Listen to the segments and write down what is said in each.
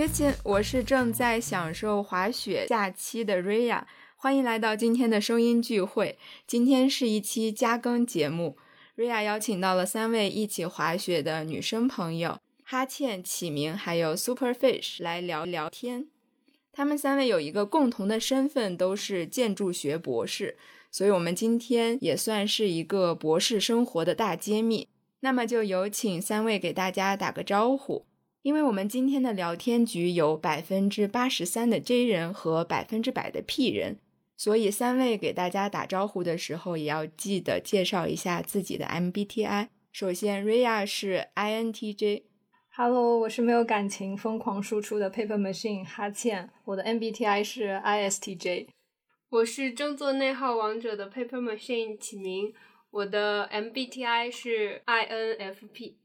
Christian，我是正在享受滑雪假期的 Ria，欢迎来到今天的声音聚会。今天是一期加更节目，Ria 邀请到了三位一起滑雪的女生朋友哈倩、启明还有 Superfish 来聊聊天。他们三位有一个共同的身份，都是建筑学博士，所以我们今天也算是一个博士生活的大揭秘。那么就有请三位给大家打个招呼。因为我们今天的聊天局有百分之八十三的 J 人和百分之百的 P 人，所以三位给大家打招呼的时候也要记得介绍一下自己的 MBTI。首先，Ria 是 INTJ，Hello，我是没有感情、疯狂输出的 Paper Machine 哈倩，我的 MBTI 是 ISTJ。我是争做内耗王者的 Paper Machine 启明，我的 MBTI 是 INFP。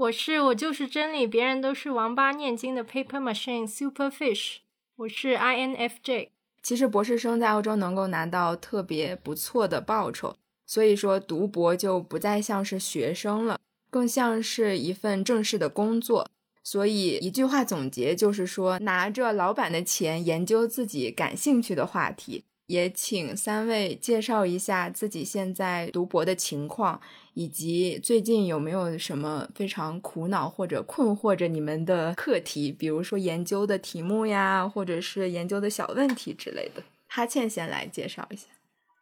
我是我就是真理，别人都是王八念经的 Paper Machine Superfish。我是 INFJ。其实博士生在欧洲能够拿到特别不错的报酬，所以说读博就不再像是学生了，更像是一份正式的工作。所以一句话总结就是说，拿着老板的钱研究自己感兴趣的话题。也请三位介绍一下自己现在读博的情况，以及最近有没有什么非常苦恼或者困惑着你们的课题，比如说研究的题目呀，或者是研究的小问题之类的。哈欠先来介绍一下。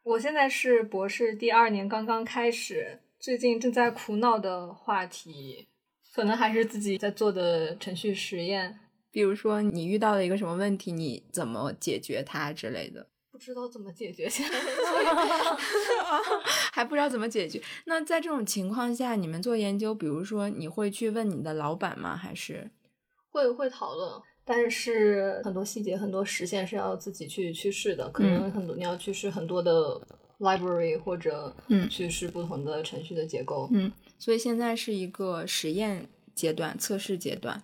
我现在是博士第二年，刚刚开始，最近正在苦恼的话题，可能还是自己在做的程序实验。比如说你遇到了一个什么问题，你怎么解决它之类的。不知道怎么解决，现在 还不知道怎么解决。那在这种情况下，你们做研究，比如说你会去问你的老板吗？还是会会讨论？但是很多细节、很多实现是要自己去去试的，可能很多你要去试很多的 library 或者嗯去试不同的程序的结构。嗯，所以现在是一个实验阶段、测试阶段。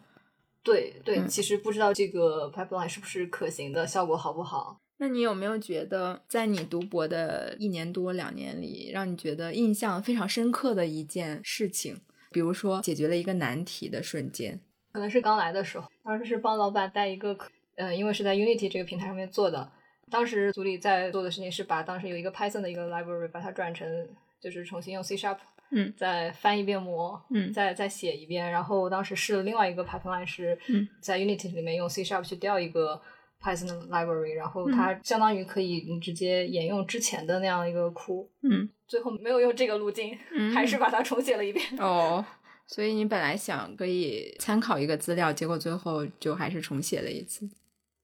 对对，其实不知道这个 pipeline 是不是可行的，效果好不好。那你有没有觉得，在你读博的一年多两年里，让你觉得印象非常深刻的一件事情？比如说解决了一个难题的瞬间？可能是刚来的时候，当时是帮老板带一个，呃，因为是在 Unity 这个平台上面做的。当时组里在做的事情是把当时有一个 Python 的一个 library，把它转成就是重新用 C Sharp，嗯，再翻一遍模，嗯，再再写一遍。然后当时试了另外一个 pipeline，是在 Unity 里面用 C Sharp 去调一个。Python 的 library，然后它相当于可以你直接沿用之前的那样一个库。嗯，最后没有用这个路径，还是把它重写了一遍。哦，所以你本来想可以参考一个资料，结果最后就还是重写了一次。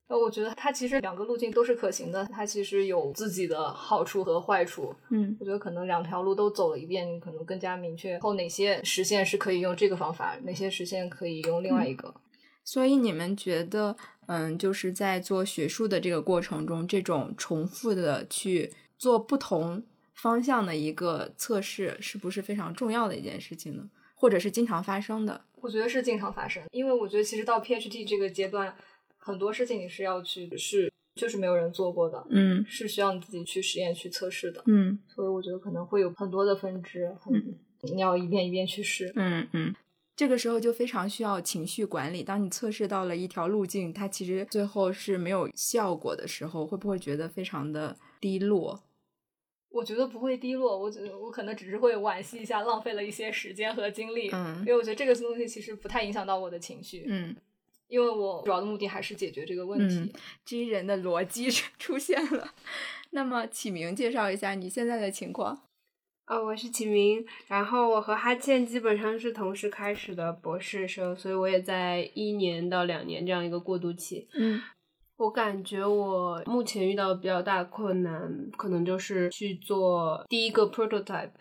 呃，我觉得它其实两个路径都是可行的，它其实有自己的好处和坏处。嗯，我觉得可能两条路都走了一遍，你可能更加明确后哪些实现是可以用这个方法，哪些实现可以用另外一个。所以你们觉得？嗯，就是在做学术的这个过程中，这种重复的去做不同方向的一个测试，是不是非常重要的一件事情呢？或者是经常发生的？我觉得是经常发生，因为我觉得其实到 PhD 这个阶段，很多事情你是要去试，就是没有人做过的，嗯，是需要你自己去实验去测试的，嗯，所以我觉得可能会有很多的分支，很你要一遍一遍去试，嗯嗯。这个时候就非常需要情绪管理。当你测试到了一条路径，它其实最后是没有效果的时候，会不会觉得非常的低落？我觉得不会低落，我觉得我可能只是会惋惜一下，浪费了一些时间和精力。嗯，因为我觉得这个东西其实不太影响到我的情绪。嗯，因为我主要的目的还是解决这个问题。G 人的逻辑出现了。那么启明介绍一下你现在的情况。哦，我是启明，然后我和哈倩基本上是同时开始的博士生，所以我也在一年到两年这样一个过渡期。嗯，我感觉我目前遇到比较大困难，可能就是去做第一个 prototype。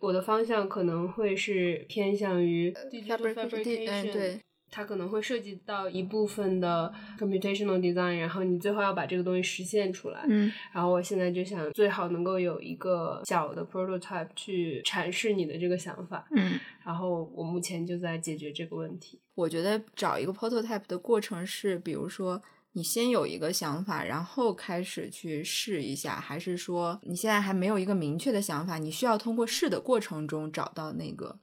我的方向可能会是偏向于 fabrication，对。它可能会涉及到一部分的 computational design，然后你最后要把这个东西实现出来。嗯，然后我现在就想最好能够有一个小的 prototype 去阐释你的这个想法。嗯，然后我目前就在解决这个问题。我觉得找一个 prototype 的过程是，比如说你先有一个想法，然后开始去试一下，还是说你现在还没有一个明确的想法，你需要通过试的过程中找到那个。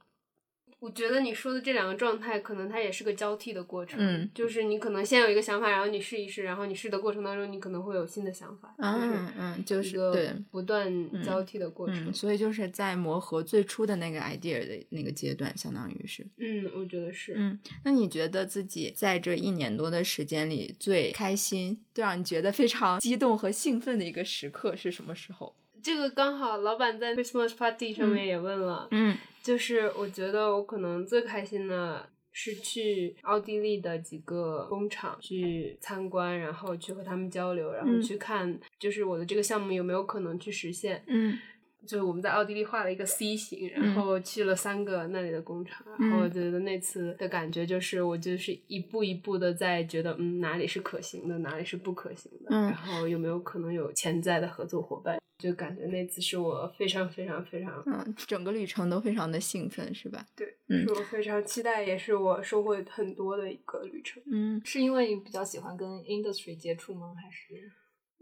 我觉得你说的这两个状态，可能它也是个交替的过程。嗯，就是你可能先有一个想法，然后你试一试，然后你试的过程当中，你可能会有新的想法。嗯嗯，就是对不断交替的过程。所以就是在磨合最初的那个 idea 的那个阶段，相当于是。嗯，我觉得是。嗯，那你觉得自己在这一年多的时间里最开心、最让你觉得非常激动和兴奋的一个时刻是什么时候？这个刚好，老板在 Christmas party 上面也问了，嗯，就是我觉得我可能最开心的是去奥地利的几个工厂去参观，然后去和他们交流，然后去看，就是我的这个项目有没有可能去实现，嗯。就是我们在奥地利画了一个 C 型，然后去了三个那里的工厂，然后我觉得那次的感觉就是，我就是一步一步的在觉得，嗯，哪里是可行的，哪里是不可行的，然后有没有可能有潜在的合作伙伴，就感觉那次是我非常非常非常，嗯，整个旅程都非常的兴奋，是吧？对，是我非常期待，也是我收获很多的一个旅程。嗯，是因为你比较喜欢跟 industry 接触吗？还是？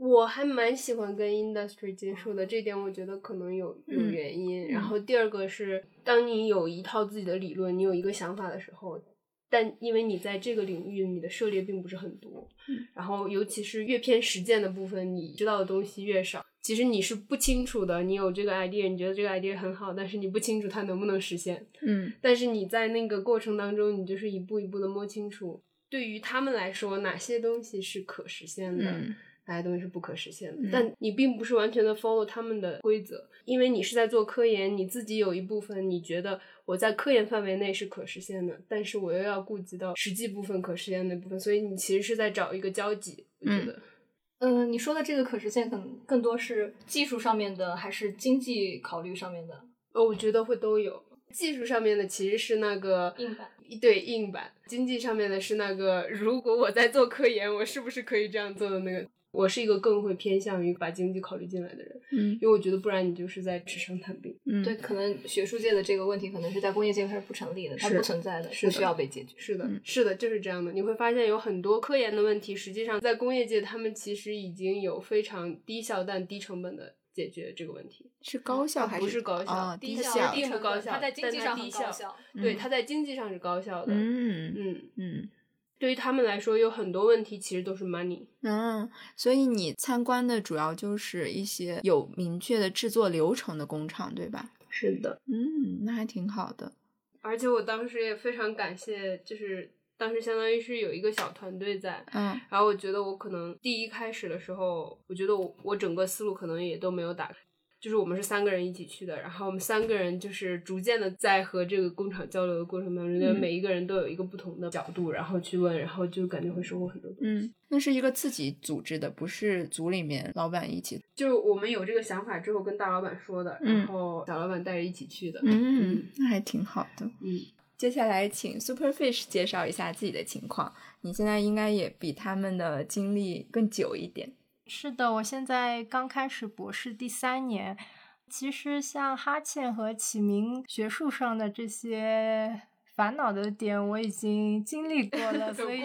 我还蛮喜欢跟 industry 接触的，这点我觉得可能有有原因。然后第二个是，当你有一套自己的理论，你有一个想法的时候，但因为你在这个领域你的涉猎并不是很多，然后尤其是越偏实践的部分，你知道的东西越少，其实你是不清楚的。你有这个 idea，你觉得这个 idea 很好，但是你不清楚它能不能实现。嗯，但是你在那个过程当中，你就是一步一步的摸清楚，对于他们来说，哪些东西是可实现的。哪些东西是不可实现的？但你并不是完全的 follow 他们的规则，因为你是在做科研，你自己有一部分你觉得我在科研范围内是可实现的，但是我又要顾及到实际部分可实现的部分，所以你其实是在找一个交集。我觉得，嗯，你说的这个可实现，可能更多是技术上面的，还是经济考虑上面的？呃，我觉得会都有。技术上面的其实是那个硬板，对硬板；经济上面的是那个，如果我在做科研，我是不是可以这样做的那个？我是一个更会偏向于把经济考虑进来的人，嗯，因为我觉得不然你就是在纸上谈兵，嗯，对，可能学术界的这个问题可能是在工业界它是不成立的，它不存在的，不需要被解决。是的，是的，就是这样的。你会发现有很多科研的问题，实际上在工业界他们其实已经有非常低效但低成本的解决这个问题。是高效还是高效？低效并不高效，它在经济上低效。效。对，它在经济上是高效的。嗯嗯嗯。对于他们来说，有很多问题其实都是 money。嗯，所以你参观的主要就是一些有明确的制作流程的工厂，对吧？是的。嗯，那还挺好的。而且我当时也非常感谢，就是当时相当于是有一个小团队在。嗯。然后我觉得我可能第一开始的时候，我觉得我我整个思路可能也都没有打开。就是我们是三个人一起去的，然后我们三个人就是逐渐的在和这个工厂交流的过程当中，觉每一个人都有一个不同的角度，然后去问，然后就感觉会收获很多东西。嗯，那是一个自己组织的，不是组里面老板一起。就是我们有这个想法之后跟大老板说的，然后小老板带着一起去的。嗯，那还挺好的。嗯，接下来请 Superfish 介绍一下自己的情况。你现在应该也比他们的经历更久一点。是的，我现在刚开始博士第三年。其实像哈欠和启明学术上的这些烦恼的点，我已经经历过了，所以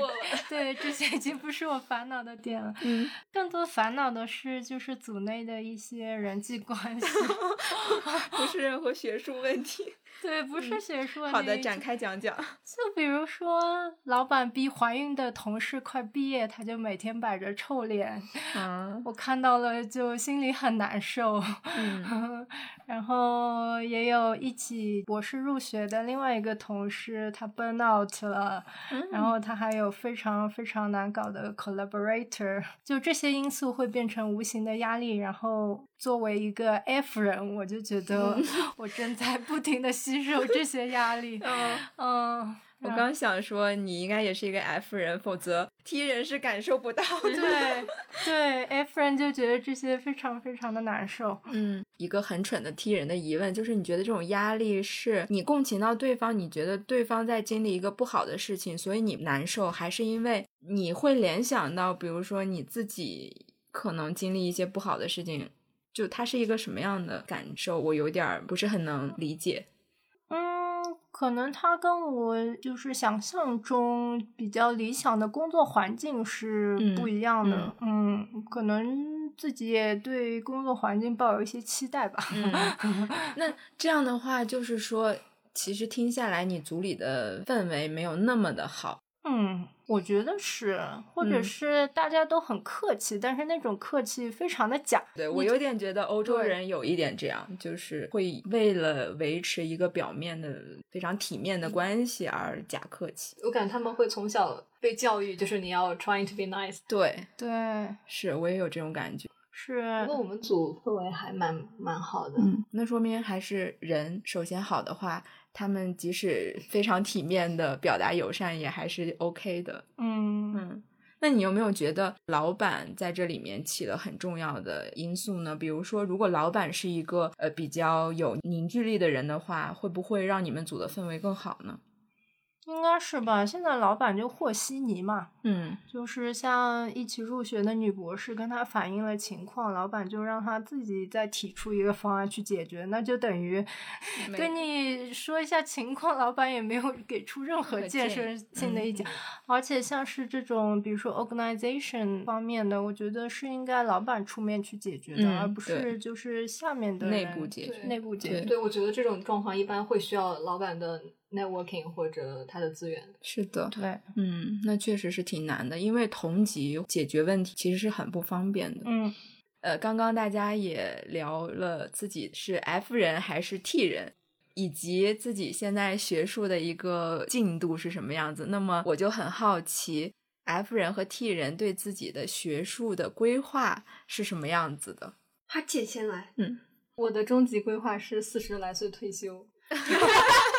对这些已经不是我烦恼的点了。嗯，更多烦恼的是就是组内的一些人际关系 不是任何学术问题。对，不是学术。好的，展开讲讲。就比如说，老板逼怀孕的同事快毕业，他就每天摆着臭脸，嗯，我看到了就心里很难受。嗯，然后也有一起博士入学的另外一个同事，他 burn out 了，然后他还有非常非常难搞的 collaborator，就这些因素会变成无形的压力，然后。作为一个 F 人，我就觉得我正在不停的 吸收这些压力。嗯嗯，我刚想说你应该也是一个 F 人，否则 T 人是感受不到的。对对，F 人就觉得这些非常非常的难受。嗯，一个很蠢的 T 人的疑问就是：你觉得这种压力是你共情到对方，你觉得对方在经历一个不好的事情，所以你难受，还是因为你会联想到，比如说你自己可能经历一些不好的事情？就他是一个什么样的感受，我有点不是很能理解。嗯，可能他跟我就是想象中比较理想的工作环境是不一样的。嗯，可能自己也对工作环境抱有一些期待吧。嗯，那这样的话，就是说。其实听下来，你组里的氛围没有那么的好。嗯，我觉得是，或者是大家都很客气，但是那种客气非常的假。对我有点觉得欧洲人有一点这样，就是会为了维持一个表面的非常体面的关系而假客气。我感觉他们会从小被教育，就是你要 trying to be nice。对对，是我也有这种感觉。是，不过我们组氛围还蛮蛮好的。嗯，那说明还是人首先好的话。他们即使非常体面的表达友善，也还是 OK 的。嗯嗯，那你有没有觉得老板在这里面起了很重要的因素呢？比如说，如果老板是一个呃比较有凝聚力的人的话，会不会让你们组的氛围更好呢？应该是吧，现在老板就和稀泥嘛，嗯，就是像一起入学的女博士跟他反映了情况，老板就让他自己再提出一个方案去解决，那就等于跟你说一下情况，老板也没有给出任何建设性的意见，而且像是这种比如说 organization 方面的，我觉得是应该老板出面去解决的，而不是就是下面的内部解决，内部解决。对，我觉得这种状况一般会需要老板的。Networking 或者他的资源是的，对，嗯，那确实是挺难的，因为同级解决问题其实是很不方便的。嗯，呃，刚刚大家也聊了自己是 F 人还是 T 人，以及自己现在学术的一个进度是什么样子。那么我就很好奇，F 人和 T 人对自己的学术的规划是什么样子的？哈姐先来，嗯，我的终极规划是四十来岁退休。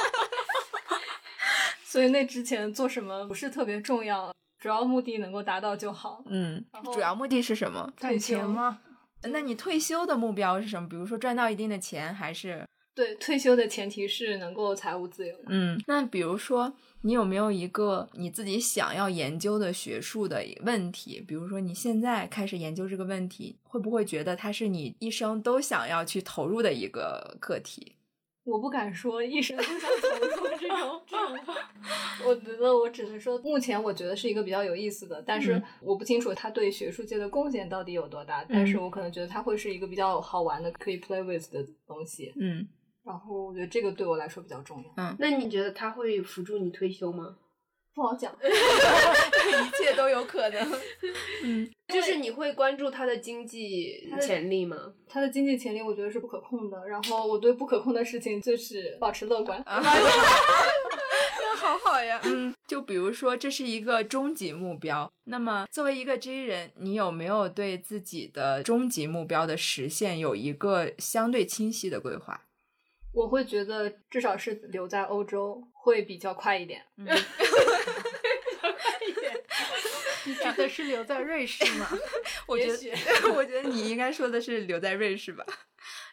所以那之前做什么不是特别重要，主要目的能够达到就好。嗯，主要目的是什么？赚钱吗？那你退休的目标是什么？比如说赚到一定的钱，还是？对，退休的前提是能够财务自由。嗯，那比如说你有没有一个你自己想要研究的学术的问题？比如说你现在开始研究这个问题，会不会觉得它是你一生都想要去投入的一个课题？我不敢说一生都想投入这种这种话，我觉得我只能说，目前我觉得是一个比较有意思的，但是我不清楚他对学术界的贡献到底有多大，但是我可能觉得他会是一个比较好玩的，可以 play with 的东西。嗯，然后我觉得这个对我来说比较重要。嗯，那你觉得他会辅助你退休吗？不好讲，一切都有可能。嗯，就是你会关注他的经济潜力吗？他的经济潜力我觉得是不可控的。然后我对不可控的事情就是保持乐观。那 好好呀。嗯，就比如说这是一个终极目标，那么作为一个 J 人，你有没有对自己的终极目标的实现有一个相对清晰的规划？我会觉得至少是留在欧洲会比较快一点。嗯 你指的是留在瑞士吗？我觉得，我觉得你应该说的是留在瑞士吧。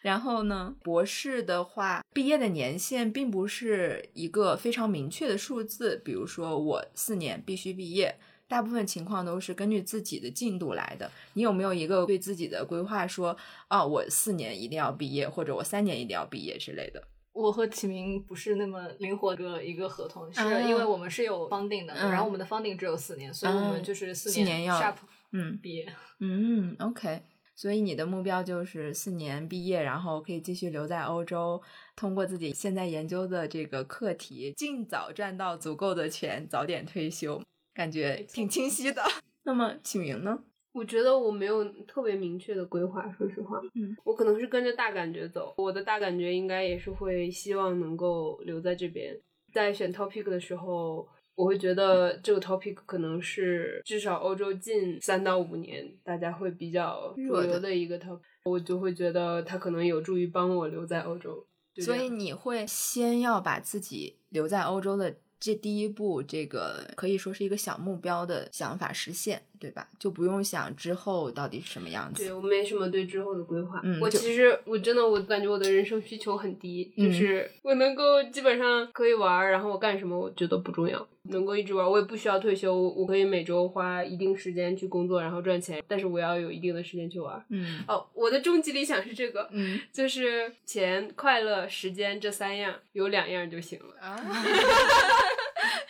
然后呢，博士的话，毕业的年限并不是一个非常明确的数字。比如说，我四年必须毕业，大部分情况都是根据自己的进度来的。你有没有一个对自己的规划，说啊，我四年一定要毕业，或者我三年一定要毕业之类的？我和启明不是那么灵活的一个合同，是因为我们是有 funding 的，然后我们的 funding 只有四年，所以我们就是四年要 sharp 嗯毕业。嗯，OK。所以你的目标就是四年毕业，然后可以继续留在欧洲，通过自己现在研究的这个课题，尽早赚到足够的钱，早点退休，感觉挺清晰的。那么起名呢？我觉得我没有特别明确的规划，说实话，嗯，我可能是跟着大感觉走。我的大感觉应该也是会希望能够留在这边。在选 topic 的时候，我会觉得这个 topic 可能是至少欧洲近三到五年大家会比较主流的一个 topic，我就会觉得它可能有助于帮我留在欧洲。所以你会先要把自己留在欧洲的。这第一步，这个可以说是一个小目标的想法实现，对吧？就不用想之后到底是什么样子。对我没什么对之后的规划。嗯，我其实我真的我感觉我的人生需求很低，就是我能够基本上可以玩，然后我干什么我觉得不重要，能够一直玩，我也不需要退休，我可以每周花一定时间去工作，然后赚钱，但是我要有一定的时间去玩。嗯，哦，我的终极理想是这个，嗯，就是钱、快乐、时间这三样，有两样就行了。啊。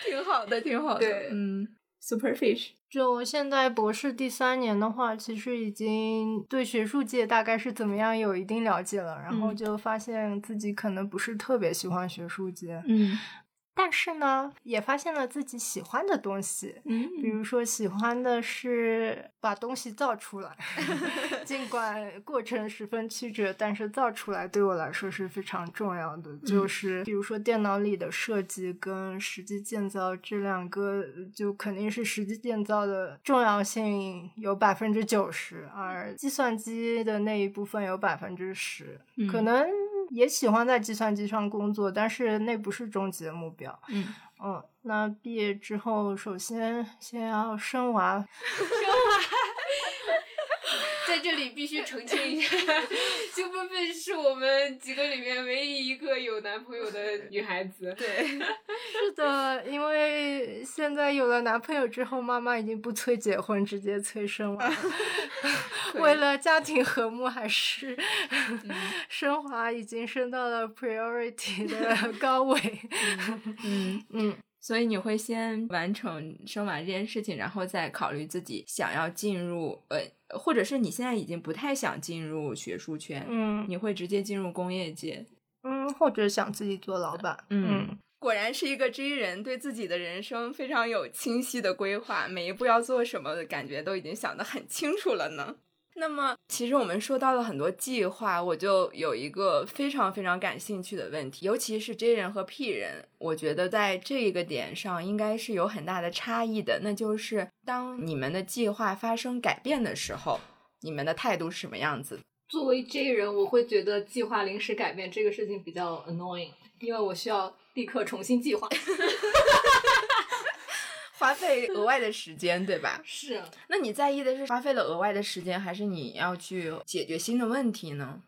挺好的，挺好的。对，嗯，Super Fish，就现在博士第三年的话，其实已经对学术界大概是怎么样有一定了解了，然后就发现自己可能不是特别喜欢学术界。嗯。但是呢，也发现了自己喜欢的东西，嗯，比如说喜欢的是把东西造出来，尽管过程十分曲折，但是造出来对我来说是非常重要的。就是比如说电脑里的设计跟实际建造这两个，就肯定是实际建造的重要性有百分之九十，而计算机的那一部分有百分之十，可能。也喜欢在计算机上工作，但是那不是终极的目标。嗯嗯，那毕业之后，首先先要生娃。生娃，在这里必须澄清一下，苏菲菲是我们几个里面唯一一个有男朋友的女孩子。对，是的，因为现在有了男朋友之后，妈妈已经不催结婚，直接催生娃。为了家庭和睦，还是 升华已经升到了 priority 的高位。嗯嗯，所以你会先完成生娃这件事情，然后再考虑自己想要进入呃，或者是你现在已经不太想进入学术圈，嗯，你会直接进入工业界，嗯，或者想自己做老板，嗯。果然是一个 J 人，对自己的人生非常有清晰的规划，每一步要做什么的感觉都已经想得很清楚了呢。那么，其实我们说到了很多计划，我就有一个非常非常感兴趣的问题，尤其是 J 人和 P 人，我觉得在这一个点上应该是有很大的差异的。那就是当你们的计划发生改变的时候，你们的态度是什么样子？作为 J 人，我会觉得计划临时改变这个事情比较 annoying，因为我需要立刻重新计划。花费额外的时间，对吧？是。那你在意的是花费了额外的时间，还是你要去解决新的问题呢？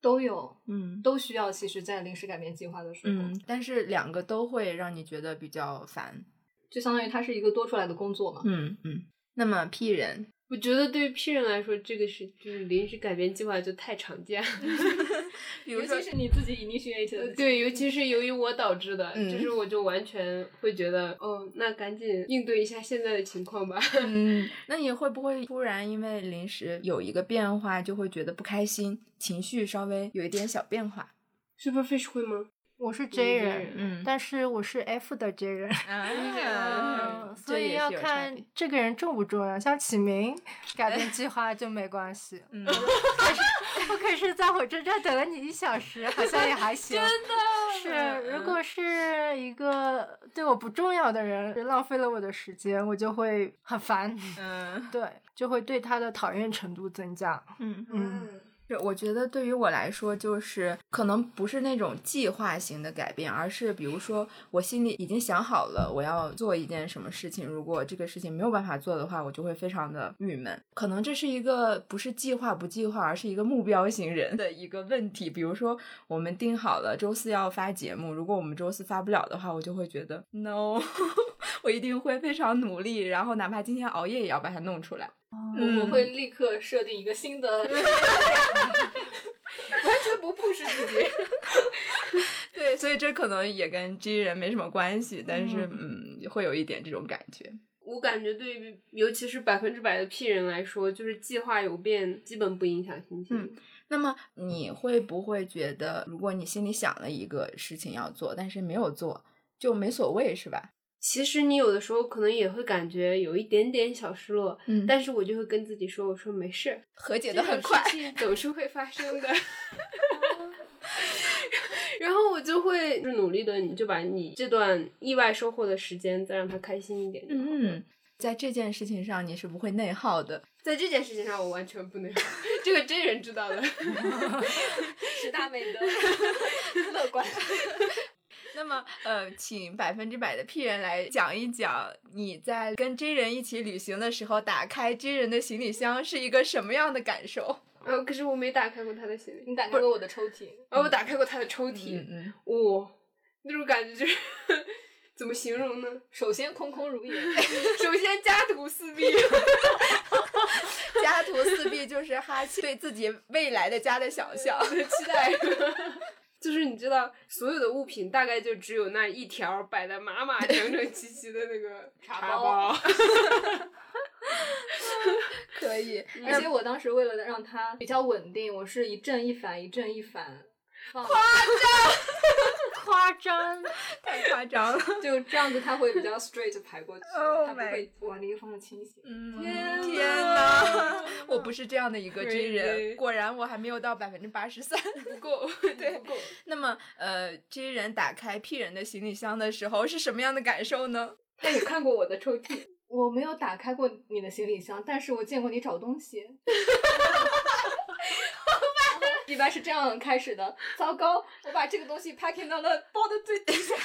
都有，嗯，都需要。其实，在临时改变计划的时候，嗯，但是两个都会让你觉得比较烦，就相当于它是一个多出来的工作嘛。嗯嗯。那么 P 人。我觉得对于 P 人来说，这个是就是临时改变计划就太常见，尤其是你自己 initiate 的。对，尤其是由于我导致的，就是我就完全会觉得，哦，那赶紧应对一下现在的情况吧。嗯，那你会不会突然因为临时有一个变化，就会觉得不开心，情绪稍微有一点小变化？Super Fish 会吗？我是 J 人，嗯，但是我是 F 的 J 人，所以要看这个人重不重要。像启明 改变计划就没关系，嗯，我可是在火车站等了你一小时，好像也还行。真的是，如果是一个对我不重要的人浪费了我的时间，我就会很烦，嗯，对，就会对他的讨厌程度增加，嗯嗯。我觉得对于我来说，就是可能不是那种计划型的改变，而是比如说我心里已经想好了我要做一件什么事情，如果这个事情没有办法做的话，我就会非常的郁闷。可能这是一个不是计划不计划，而是一个目标型人的一个问题。比如说我们定好了周四要发节目，如果我们周四发不了的话，我就会觉得 no，我一定会非常努力，然后哪怕今天熬夜也要把它弄出来。我我会立刻设定一个新的，完全不 push 自己。对，所以这可能也跟 G 人没什么关系，但是嗯，会有一点这种感觉。我感觉对于尤其是百分之百的 P 人来说，就是计划有变，基本不影响心情。嗯，那么你会不会觉得，如果你心里想了一个事情要做，但是没有做，就没所谓，是吧？其实你有的时候可能也会感觉有一点点小失落，嗯，但是我就会跟自己说，我说没事，和解的很快，总是会发生的。然后我就会是努力的，你就把你这段意外收获的时间再让他开心一点。嗯，在这件事情上你是不会内耗的，在这件事情上我完全不内耗，这个真人知道的，十大美德，乐观。那么，呃，请百分之百的 P 人来讲一讲，你在跟 J 人一起旅行的时候，打开 J 人的行李箱是一个什么样的感受？呃，可是我没打开过他的行李，你打开过我的抽屉？啊，我打开过他的抽屉，嗯嗯，哇，那种感觉就是 怎么形容呢？首先空空如也，首先家徒四壁，家徒四壁就是哈气对自己未来的家的想象期待。就是你知道，所有的物品大概就只有那一条摆的码码整整齐齐的那个 茶包。可以，而且我当时为了让它比较稳定，我是一正一反，一正一反。夸张，夸张，太夸张了！就这样子，他会比较 straight 排过去，它不会往另一个方向倾斜。天天哪！我不是这样的一个军人，果然我还没有到百分之八十三，不够，对，不够。那么，呃，J 人打开 P 人的行李箱的时候是什么样的感受呢？他也看过我的抽屉，我没有打开过你的行李箱，但是我见过你找东西。一般是这样开始的。糟糕，我把这个东西 packing 到了包的最底下。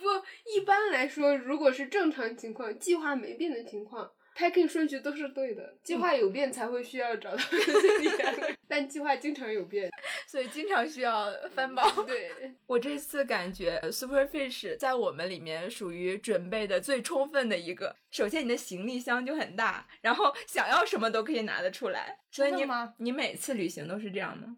不，一般来说，如果是正常情况，计划没变的情况。Packing 顺序都是对的，计划有变才会需要找到行李箱，但计划经常有变，所以经常需要翻包。对我这次感觉 Superfish 在我们里面属于准备的最充分的一个。首先，你的行李箱就很大，然后想要什么都可以拿得出来。所以你你每次旅行都是这样吗？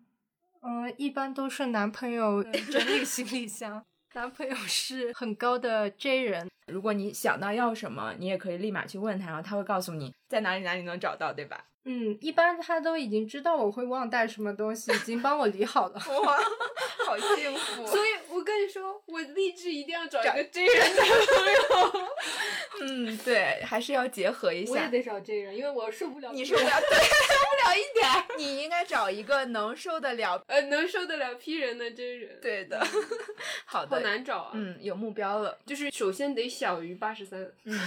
嗯，一般都是男朋友 整理行李箱。男朋友是很高的 J 人。如果你想到要什么，你也可以立马去问他，然后他会告诉你在哪里哪里能找到，对吧？嗯，一般他都已经知道我会忘带什么东西，已经帮我理好了。哇，好幸福！所以我跟你说，我立志一定要找一个 J 人男朋友。嗯，对，还是要结合一下。我也得找真人，因为我受不了。你受不了，对，受不了一点。你应该找一个能受得了，呃，能受得了 P 人的真人。对的，好的。好难找啊。嗯，有目标了，就是首先得小于八十三。嗯。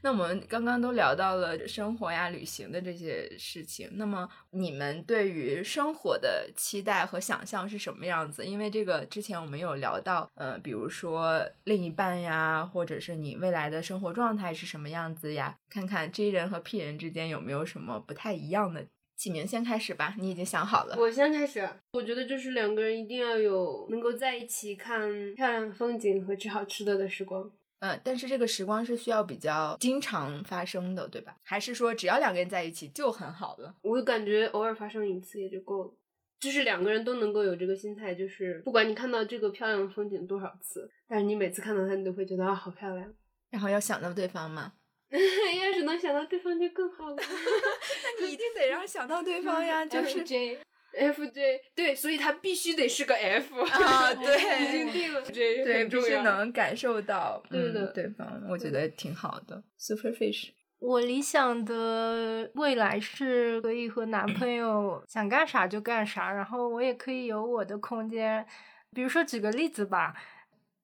那我们刚刚都聊到了生活呀、旅行的这些事情。那么你们对于生活的期待和想象是什么样子？因为这个之前我们有聊到，呃，比如说另一半呀，或者是你未来的生活状态是什么样子呀？看看 J 人和 P 人之间有没有什么不太一样的。启明先开始吧，你已经想好了。我先开始。我觉得就是两个人一定要有能够在一起看漂亮风景和吃好吃的的时光。嗯，但是这个时光是需要比较经常发生的，对吧？还是说只要两个人在一起就很好了？我感觉偶尔发生一次也就够了，就是两个人都能够有这个心态，就是不管你看到这个漂亮的风景多少次，但是你每次看到它，你都会觉得啊，好漂亮。然后要想到对方吗？要是能想到对方就更好了。那你一定得让想到对方呀，就是 J。F J 对，所以他必须得是个 F 啊，对，已经定了。J 对，必须能感受到对的对方，我觉得挺好的。Superfish，我理想的未来是可以和男朋友 想干啥就干啥，然后我也可以有我的空间。比如说举个例子吧，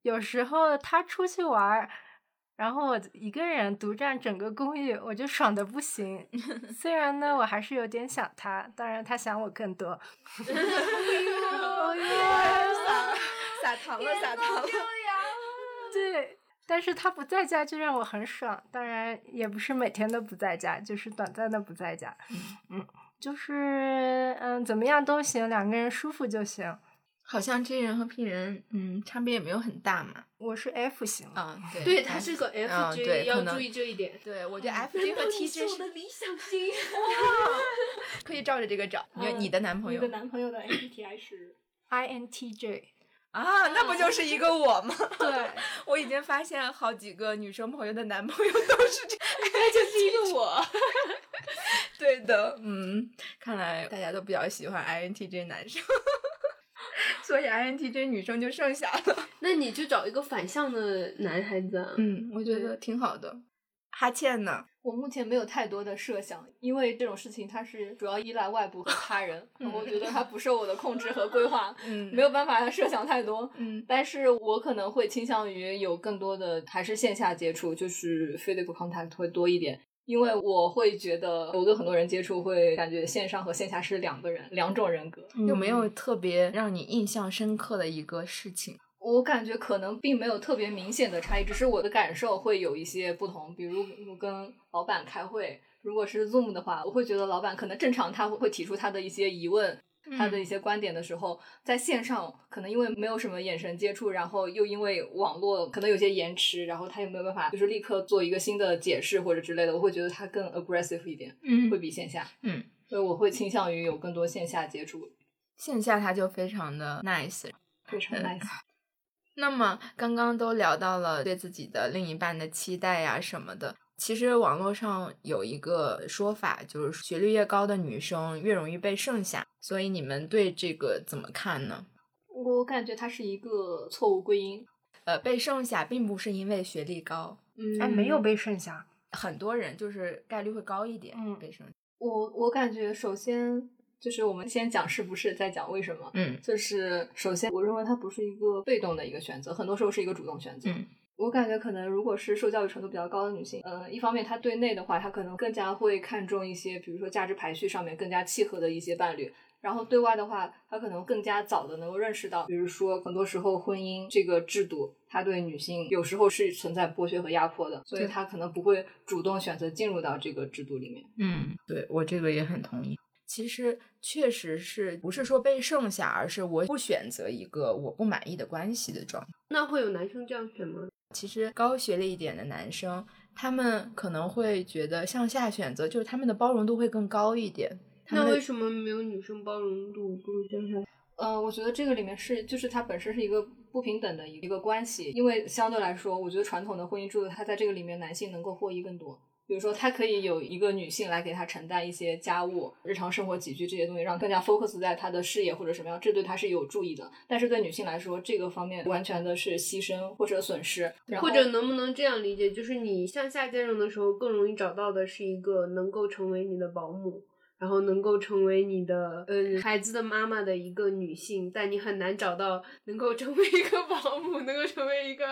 有时候他出去玩。然后我一个人独占整个公寓，我就爽的不行。虽然呢，我还是有点想他，当然他想我更多。哎呦，撒撒糖了，撒糖了。对，但是他不在家就让我很爽。当然也不是每天都不在家，就是短暂的不在家。嗯，就是嗯，怎么样都行，两个人舒服就行。好像 J 人和 P 人，嗯，差别也没有很大嘛。我是 F 型啊，对，对，他是个 F J，要注意这一点。对，我觉得 F J 和 T J 是我的理想型。可以照着这个找。你你的男朋友？你的男朋友的 M B T I 是 I N T J 啊，那不就是一个我吗？对，我已经发现好几个女生朋友的男朋友都是这，那就是一个我。对的，嗯，看来大家都比较喜欢 I N T J 男生。所以 INTJ 女生就剩下了，那你就找一个反向的男孩子。嗯，我觉得挺好的。哈欠呢？我目前没有太多的设想，因为这种事情它是主要依赖外部和他人，我觉得它不受我的控制和规划，嗯，没有办法设想太多。嗯，但是我可能会倾向于有更多的还是线下接触，就是 physical contact 会多一点。因为我会觉得，我跟很多人接触，会感觉线上和线下是两个人，两种人格。有没有特别让你印象深刻的一个事情？我感觉可能并没有特别明显的差异，只是我的感受会有一些不同。比如我跟老板开会，如果是 Zoom 的话，我会觉得老板可能正常他会提出他的一些疑问。他的一些观点的时候，在线上可能因为没有什么眼神接触，然后又因为网络可能有些延迟，然后他也没有办法就是立刻做一个新的解释或者之类的，我会觉得他更 aggressive 一点，嗯，会比线下，嗯，所以我会倾向于有更多线下接触。线下他就非常的 nice，非常 nice。那么刚刚都聊到了对自己的另一半的期待呀什么的，其实网络上有一个说法，就是学历越高的女生越容易被剩下，所以你们对这个怎么看呢？我感觉它是一个错误归因。呃，被剩下并不是因为学历高，嗯，哎，没有被剩下，很多人就是概率会高一点，嗯被剩下。我我感觉首先就是我们先讲是不是，再讲为什么。嗯就是首先，我认为它不是一个被动的一个选择，很多时候是一个主动选择。嗯我感觉可能如果是受教育程度比较高的女性，呃，一方面她对内的话，她可能更加会看重一些，比如说价值排序上面更加契合的一些伴侣。然后对外的话，她可能更加早的能够认识到，比如说很多时候婚姻这个制度，它对女性有时候是存在剥削和压迫的，所以对她可能不会主动选择进入到这个制度里面。嗯，对我这个也很同意。其实确实是不是说被剩下，而是我不选择一个我不满意的关系的状态。那会有男生这样选吗？其实高学历一点的男生，他们可能会觉得向下选择，就是他们的包容度会更高一点。那为什么没有女生包容度不如向下？呃，我觉得这个里面是，就是它本身是一个不平等的一个关系，因为相对来说，我觉得传统的婚姻制度，它在这个里面男性能够获益更多。比如说，他可以有一个女性来给他承担一些家务、日常生活起居这些东西，让更加 focus 在他的事业或者什么样，这对他是有助益的。但是对女性来说，这个方面完全的是牺牲或者损失，或者能不能这样理解，就是你向下兼容的时候，更容易找到的是一个能够成为你的保姆，然后能够成为你的嗯孩子的妈妈的一个女性，但你很难找到能够成为一个保姆，能够成为一个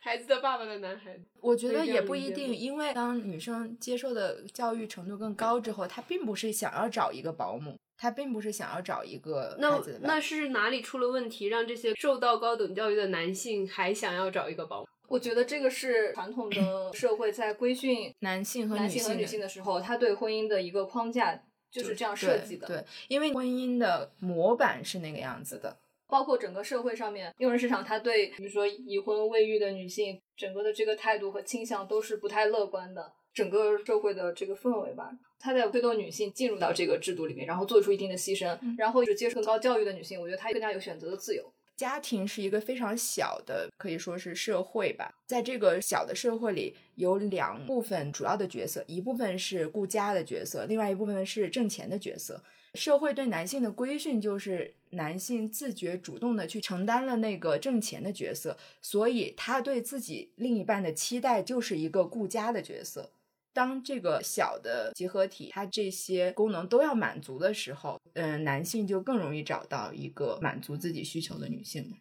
孩子的爸爸的男孩子。我觉得也不一定，因为当女生接受的教育程度更高之后，她并不是想要找一个保姆，她并不是想要找一个孩那子那是哪里出了问题，让这些受到高等教育的男性还想要找一个保姆？我觉得这个是传统的社会在规训男性和女性男性和女性的时候，他对婚姻的一个框架就是这样设计的。对，对因为婚姻的模板是那个样子的。包括整个社会上面，用人市场他对比如说已婚未育的女性，整个的这个态度和倾向都是不太乐观的。整个社会的这个氛围吧，他在推动女性进入到这个制度里面，然后做出一定的牺牲，然后接受更高教育的女性，我觉得她更加有选择的自由。家庭是一个非常小的，可以说是社会吧。在这个小的社会里，有两部分主要的角色，一部分是顾家的角色，另外一部分是挣钱的角色。社会对男性的规训就是男性自觉主动的去承担了那个挣钱的角色，所以他对自己另一半的期待就是一个顾家的角色。当这个小的集合体，它这些功能都要满足的时候，嗯、男性就更容易找到一个满足自己需求的女性了。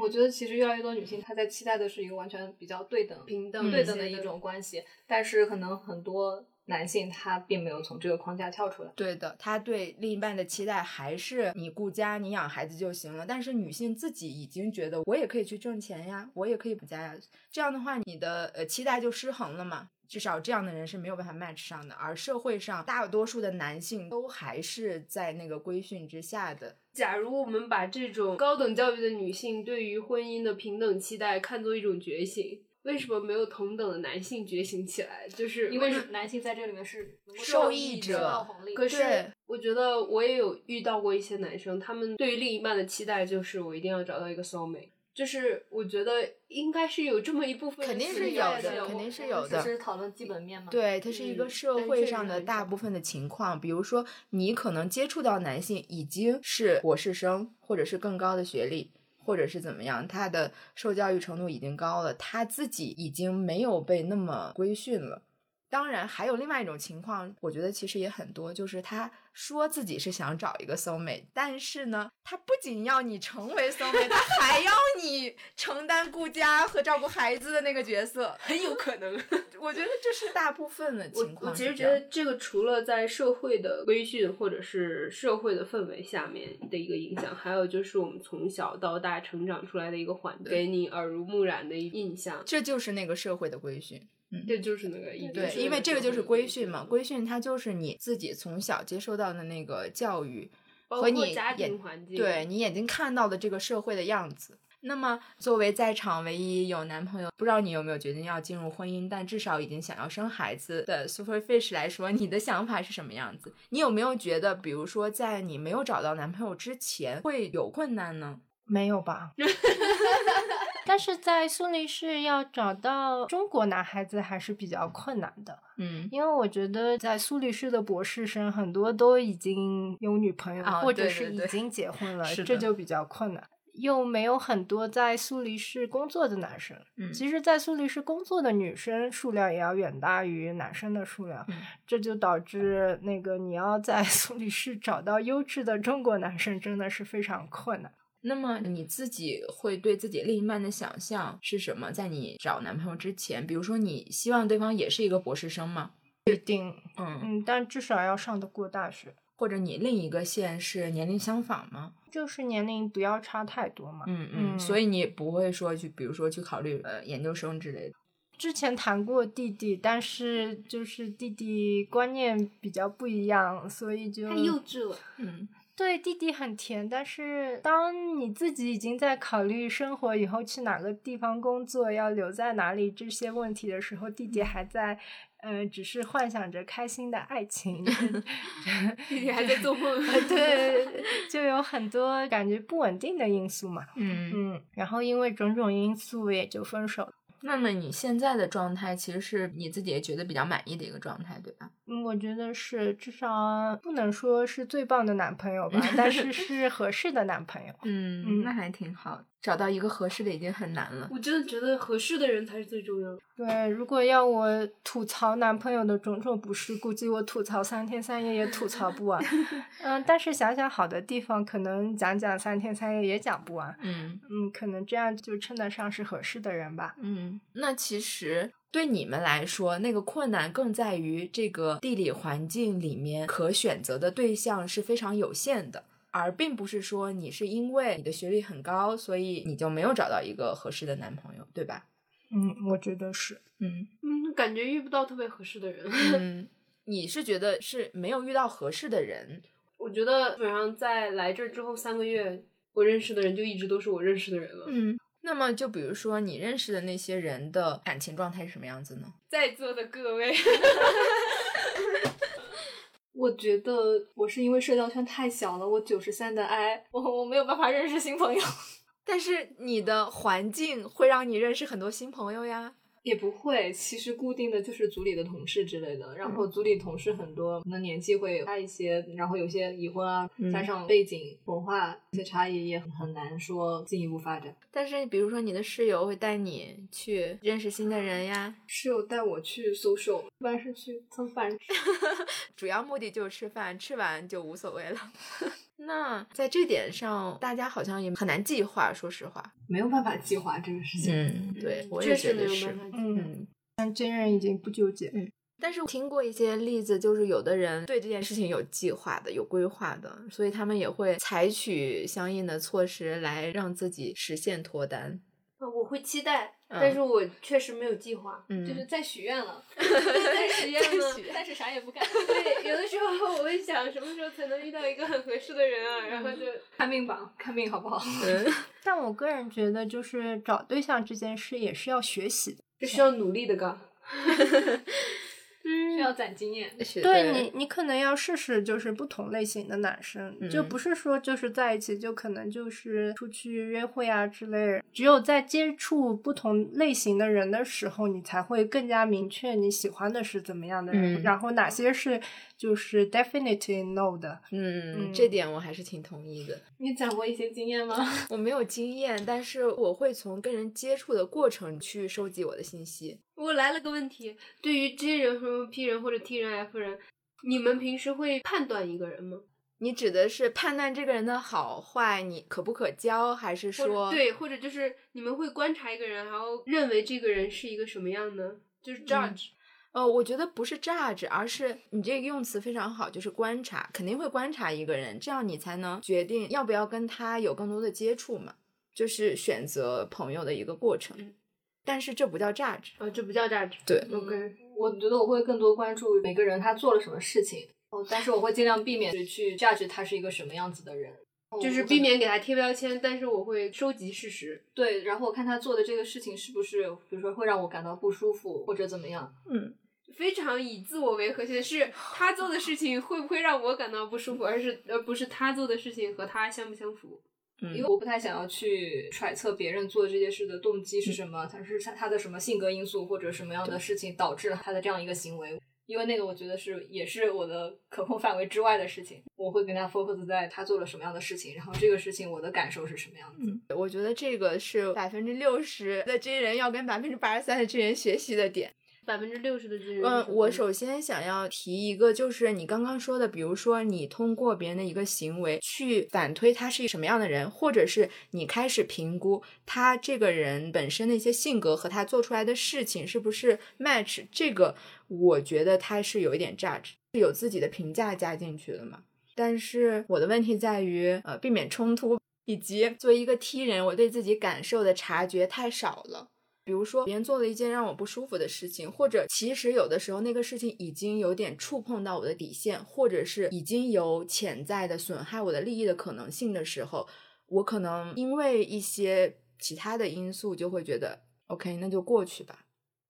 我觉得其实越来越多女性她在期待的是一个完全比较对等、平等对等的一种关系，但是可能很多男性他并没有从这个框架跳出来。对的，他对另一半的期待还是你顾家，你养孩子就行了。但是女性自己已经觉得我也可以去挣钱呀，我也可以不家呀。这样的话，你的呃期待就失衡了嘛。至少这样的人是没有办法 match 上的，而社会上大多数的男性都还是在那个规训之下的。假如我们把这种高等教育的女性对于婚姻的平等期待看作一种觉醒，为什么没有同等的男性觉醒起来？就是因为为男性在这里面是受益益者可是我觉得我也有遇到过一些男生，他们对于另一半的期待就是我一定要找到一个 soul mate，就是我觉得应该是有这么一部分肯定是是有的的，肯定是有的讨论基本面嘛。对，它是一个嗯社会上的大部分的情况，比如说你可能接触到男性已经是博士生，或者是更高的学历，或者是怎么样，他的受教育程度已经高了，他自己已经没有被那么规训了。当然，还有另外一种情况，我觉得其实也很多，就是他说自己是想找一个 soul mate，但是呢，他不仅要你成为 soul mate，他还要你承担顾家和照顾孩子的那个角色。很有可能。我觉得这是大部分的情况我其实觉。得这个除了在社会的规训或者是社会的氛围下面的一个影响，还有就是我们从小到大成长出来的一个环境，给你耳濡目染的一印象，这就是那个社会的规训。这就是那个一对，因为这个就是规训嘛，规训它就是你自己从小接受到的那个教育和你家眼庭环境，对你眼睛看到的这个社会的样子。那么，作为在场唯一有男朋友，不知道你有没有决定要进入婚姻，但至少已经想要生孩子的 Super Fish 来说，你的想法是什么样子？你有没有觉得，比如说在你没有找到男朋友之前会有困难呢？没有吧？但是在苏黎世要找到中国男孩子还是比较困难的。嗯，因为我觉得在苏黎世的博士生很多都已经有女朋友，或者是已经结婚了，这就比较困难。又没有很多在苏黎世工作的男生，嗯，其实，在苏黎世工作的女生数量也要远大于男生的数量，这就导致那个你要在苏黎世找到优质的中国男生真的是非常困难。那么你自己会对自己另一半的想象是什么？在你找男朋友之前，比如说你希望对方也是一个博士生吗？不一定，嗯嗯，但至少要上得过大学。或者你另一个线是年龄相仿吗？就是年龄不要差太多嘛。嗯嗯，所以你不会说去，比如说去考虑呃研究生之类的。之前谈过弟弟，但是就是弟弟观念比较不一样，所以就太幼稚了。嗯，对，弟弟很甜，但是当你自己已经在考虑生活以后去哪个地方工作，要留在哪里这些问题的时候，弟弟还在。嗯，只是幻想着开心的爱情，弟弟还在做梦。对，就有很多感觉不稳定的因素嘛。嗯嗯，然后因为种种因素也就分手。那么你现在的状态其实是你自己也觉得比较满意的一个状态，对吧？嗯，我觉得是，至少不能说是最棒的男朋友吧，但是 是合适的男朋友。嗯，那还挺好。找到一个合适的已经很难了。我真的觉得合适的人才是最重要的。对，如果要我吐槽男朋友的种种不是，估计我吐槽三天三夜也吐槽不完。嗯，但是想想好的地方，可能讲讲三天三夜也讲不完。嗯嗯，可能这样就称得上是合适的人吧。嗯，那其实对你们来说，那个困难更在于这个地理环境里面可选择的对象是非常有限的。而并不是说你是因为你的学历很高，所以你就没有找到一个合适的男朋友，对吧？嗯，我觉得是。嗯嗯，感觉遇不到特别合适的人。嗯，你是觉得是没有遇到合适的人？我觉得基本上在来这之后三个月，我认识的人就一直都是我认识的人了。嗯，那么就比如说你认识的那些人的感情状态是什么样子呢？在座的各位。我觉得我是因为社交圈太小了，我九十三的 I，我我没有办法认识新朋友。但是你的环境会让你认识很多新朋友呀。也不会，其实固定的就是组里的同事之类的，然后组里同事很多，可能年纪会大一些，然后有些已婚啊，加上背景文化一些差异，也很难说进一步发展。但是比如说你的室友会带你去认识新的人呀，室友带我去 social，一般是去蹭饭吃，主要目的就是吃饭，吃完就无所谓了。那在这点上，大家好像也很难计划。说实话，没有办法计划这个事情。嗯，对，我也觉得是。嗯，但真人已经不纠结。嗯，但是听过一些例子，就是有的人对这件事情有计划的、有规划的，所以他们也会采取相应的措施来让自己实现脱单。我会期待，但是我确实没有计划，就是在许愿了，在许愿了，但是啥也不干。对，有的时候我会想，什么时候才能遇到一个很合适的人啊？然后就看命吧，看命好不好？但我个人觉得，就是找对象这件事也是要学习的，是需要努力的，嘎。需要攒经验，对你，你可能要试试，就是不同类型的男生，就不是说就是在一起就可能就是出去约会啊之类。只有在接触不同类型的人的时候，你才会更加明确你喜欢的是怎么样的人，然后哪些是就是 definitely no 的。嗯，这点我还是挺同意的。你讲过一些经验吗？我没有经验，但是我会从跟人接触的过程去收集我的信息。我来了个问题，对于 J 人和 P 人或者 T 人 F 人，你们平时会判断一个人吗？你指的是判断这个人的好坏，你可不可交，还是说对，或者就是你们会观察一个人，然后认为这个人是一个什么样呢？就是 judge。呃，我觉得不是 judge，而是你这个用词非常好，就是观察，肯定会观察一个人，这样你才能决定要不要跟他有更多的接触嘛，就是选择朋友的一个过程。但是这不叫 judge，啊，这不叫 judge。对，OK，我觉得我会更多关注每个人他做了什么事情，哦，但是我会尽量避免去 judge 他是一个什么样子的人，就是避免给他贴标签，但是我会收集事实。对，然后我看他做的这个事情是不是，比如说会让我感到不舒服或者怎么样。嗯，非常以自我为核心，是他做的事情会不会让我感到不舒服，而是而不是他做的事情和他相不相符。因为我不太想要去揣测别人做这些事的动机是什么，他是他他的什么性格因素或者什么样的事情导致了他的这样一个行为。因为那个我觉得是也是我的可控范围之外的事情，我会跟他 focus 在他做了什么样的事情，然后这个事情我的感受是什么样子。嗯，我觉得这个是百分之六十的真人要跟百分之八十三的真人学习的点。百分之六十的资源。嗯，我首先想要提一个，就是你刚刚说的，比如说你通过别人的一个行为去反推他是一个什么样的人，或者是你开始评估他这个人本身的一些性格和他做出来的事情是不是 match，这个我觉得他是有一点 judge，是有自己的评价加进去的嘛。但是我的问题在于，呃，避免冲突，以及作为一个 T 人，我对自己感受的察觉太少了。比如说，别人做了一件让我不舒服的事情，或者其实有的时候那个事情已经有点触碰到我的底线，或者是已经有潜在的损害我的利益的可能性的时候，我可能因为一些其他的因素就会觉得，OK，那就过去吧。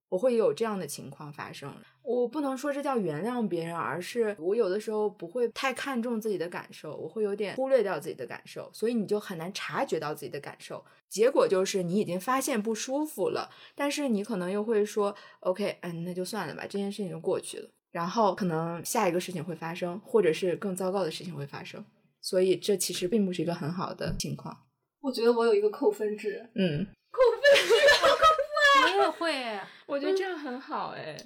我会有这样的情况发生。我不能说这叫原谅别人，而是我有的时候不会太看重自己的感受，我会有点忽略掉自己的感受，所以你就很难察觉到自己的感受。结果就是你已经发现不舒服了，但是你可能又会说，OK，嗯，那就算了吧，这件事情就过去了。然后可能下一个事情会发生，或者是更糟糕的事情会发生。所以这其实并不是一个很好的情况。我觉得我有一个扣分制，嗯，扣分制，扣分，我也会，我觉得这样很好，哎。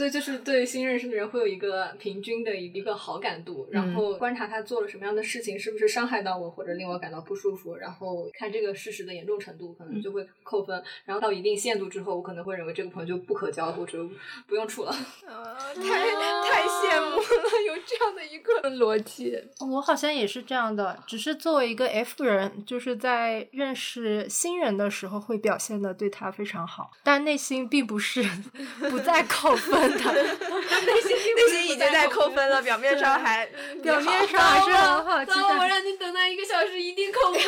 对，就是对新认识的人会有一个平均的一个好感度，然后观察他做了什么样的事情，是不是伤害到我或者令我感到不舒服，然后看这个事实的严重程度，可能就会扣分。然后到一定限度之后，我可能会认为这个朋友就不可交，或者不用处了。太太羡慕了，有这样的一个逻辑。我好像也是这样的，只是作为一个 F 人，就是在认识新人的时候会表现的对他非常好，但内心并不是 不再扣分。内心内心已经在扣分了，表面上还 表面上还是很好。糟了，我让你等待一个小时，一定扣分。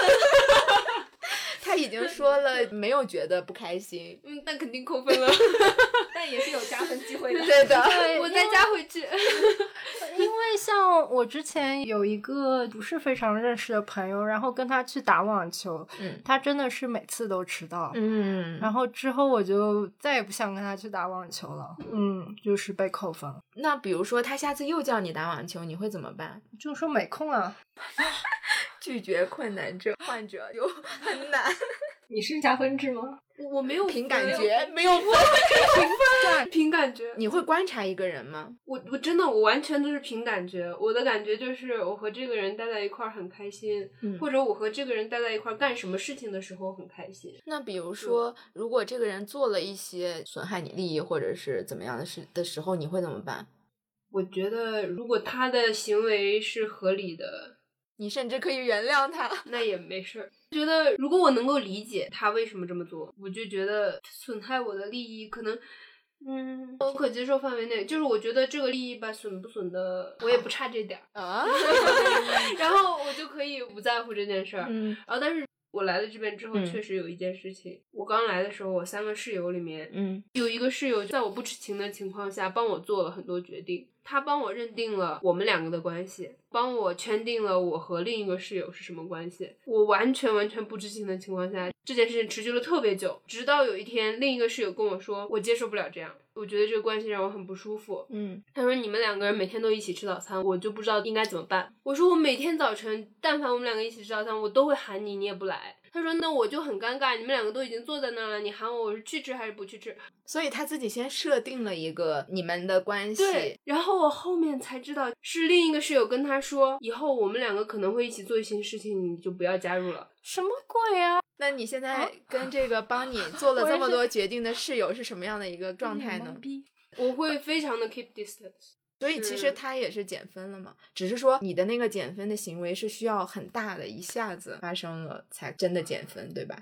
他已经说了，没有觉得不开心。嗯，那肯定扣分了。但也是有加分机会的。对的，我再加回去。因为像我之前有一个不是非常认识的朋友，然后跟他去打网球，嗯，他真的是每次都迟到，嗯，然后之后我就再也不想跟他去打网球了，嗯，就是被扣分。那比如说他下次又叫你打网球，你会怎么办？就说没空啊。拒绝困难症患者就很难。你是加分制吗？我我没有凭感觉，没有分，凭分，凭感觉。你会观察一个人吗？我我真的我完全都是凭感觉。我的感觉就是我和这个人待在一块儿很开心，或者我和这个人待在一块儿干什么事情的时候很开心。那比如说，如果这个人做了一些损害你利益或者是怎么样的事的时候，你会怎么办？我觉得如果他的行为是合理的。你甚至可以原谅他，那也没事儿。觉得如果我能够理解他为什么这么做，我就觉得损害我的利益可能，嗯，我可接受范围内。就是我觉得这个利益吧，损不损的，我也不差这点儿啊。然后我就可以不在乎这件事儿。嗯。然后，但是我来了这边之后，确实有一件事情。我刚来的时候，我三个室友里面，嗯，有一个室友在我不知情的情况下帮我做了很多决定。他帮我认定了我们两个的关系，帮我圈定了我和另一个室友是什么关系。我完全完全不知情的情况下，这件事情持续了特别久，直到有一天，另一个室友跟我说，我接受不了这样，我觉得这个关系让我很不舒服。嗯，他说你们两个人每天都一起吃早餐，我就不知道应该怎么办。我说我每天早晨，但凡我们两个一起吃早餐，我都会喊你，你也不来。他说：“那我就很尴尬，你们两个都已经坐在那儿了，你喊我，我是去吃还是不去吃？”所以他自己先设定了一个你们的关系。对，然后我后面才知道是另一个室友跟他说，以后我们两个可能会一起做一些事情，你就不要加入了。什么鬼啊？那你现在跟这个帮你做了这么多决定的室友是什么样的一个状态呢？我会非常的 keep distance。所以其实他也是减分了嘛，只是说你的那个减分的行为是需要很大的一下子发生了才真的减分，对吧？